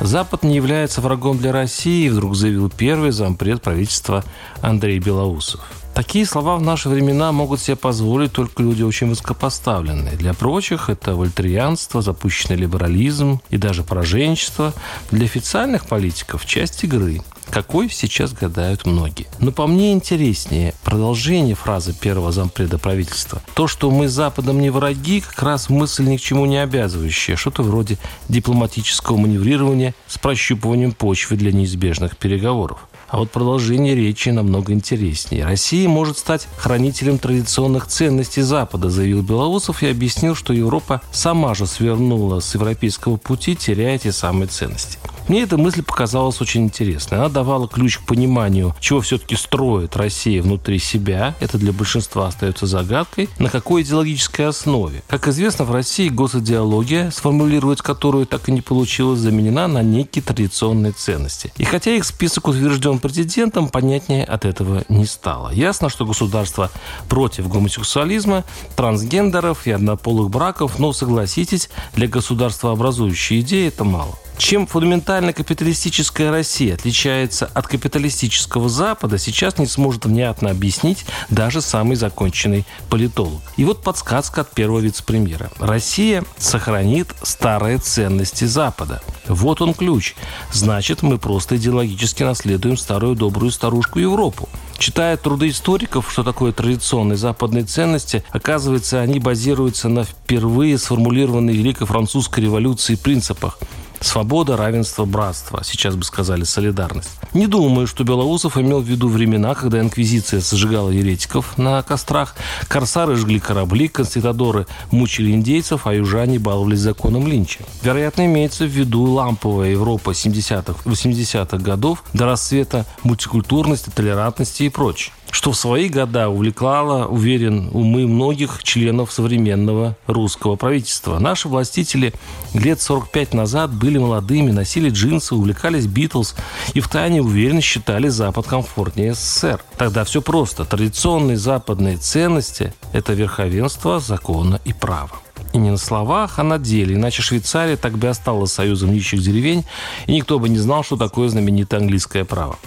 Запад не является врагом для России, вдруг заявил первый зампред правительства Андрей Белоусов. Такие слова в наши времена могут себе позволить только люди очень высокопоставленные. Для прочих это вольтерианство, запущенный либерализм и даже пораженчество. Для официальных политиков часть игры какой сейчас гадают многие. Но по мне интереснее продолжение фразы первого зампреда правительства. То, что мы с Западом не враги, как раз мысль ни к чему не обязывающая. Что-то вроде дипломатического маневрирования с прощупыванием почвы для неизбежных переговоров. А вот продолжение речи намного интереснее. Россия может стать хранителем традиционных ценностей Запада, заявил Белоусов и объяснил, что Европа сама же свернула с европейского пути, теряя эти самые ценности. Мне эта мысль показалась очень интересной. Она давала ключ к пониманию, чего все-таки строит Россия внутри себя. Это для большинства остается загадкой. На какой идеологической основе? Как известно, в России госидеология, сформулировать которую так и не получилось, заменена на некие традиционные ценности. И хотя их список утвержден президентом, понятнее от этого не стало. Ясно, что государство против гомосексуализма, трансгендеров и однополых браков, но согласитесь, для государства образующей идеи это мало. Чем фундаментально капиталистическая Россия отличается от капиталистического Запада, сейчас не сможет внятно объяснить даже самый законченный политолог. И вот подсказка от первого вице-премьера. Россия сохранит старые ценности Запада. Вот он ключ. Значит, мы просто идеологически наследуем старую добрую старушку Европу. Читая труды историков, что такое традиционные западные ценности, оказывается, они базируются на впервые сформулированной Великой Французской революции принципах – Свобода, равенство, братство. Сейчас бы сказали солидарность. Не думаю, что Белоусов имел в виду времена, когда инквизиция сожигала еретиков на кострах, корсары жгли корабли, конститадоры мучили индейцев, а южане баловались законом Линча. Вероятно, имеется в виду ламповая Европа 70-х, 80-х годов до расцвета мультикультурности, толерантности и прочее что в свои года увлекало, уверен, умы многих членов современного русского правительства. Наши властители лет 45 назад были молодыми, носили джинсы, увлекались Битлз и в тайне уверенно считали Запад комфортнее СССР. Тогда все просто. Традиционные западные ценности – это верховенство закона и права. И не на словах, а на деле. Иначе Швейцария так бы осталась союзом нищих деревень, и никто бы не знал, что такое знаменитое английское право.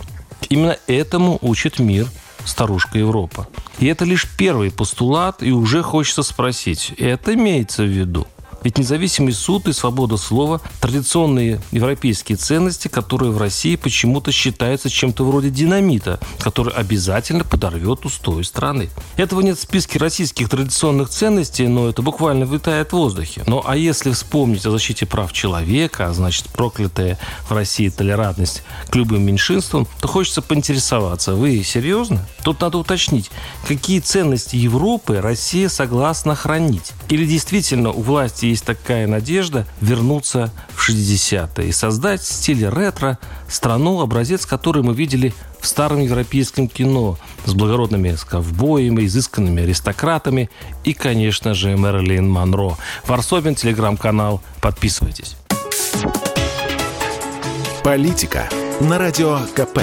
Именно этому учит мир – старушка Европа. И это лишь первый постулат, и уже хочется спросить, это имеется в виду? Ведь независимый суд и свобода слова – традиционные европейские ценности, которые в России почему-то считаются чем-то вроде динамита, который обязательно подорвет устои страны. Этого нет в списке российских традиционных ценностей, но это буквально витает в воздухе. Ну а если вспомнить о защите прав человека, а значит проклятая в России толерантность к любым меньшинствам, то хочется поинтересоваться, вы серьезно? Тут надо уточнить, какие ценности Европы Россия согласна хранить. Или действительно у власти есть такая надежда вернуться в 60-е и создать в стиле ретро страну, образец которой мы видели в старом европейском кино с благородными ковбоями, изысканными аристократами и, конечно же, Мэрилин Монро. Варсобин, телеграм-канал. Подписывайтесь. Политика на радио КП.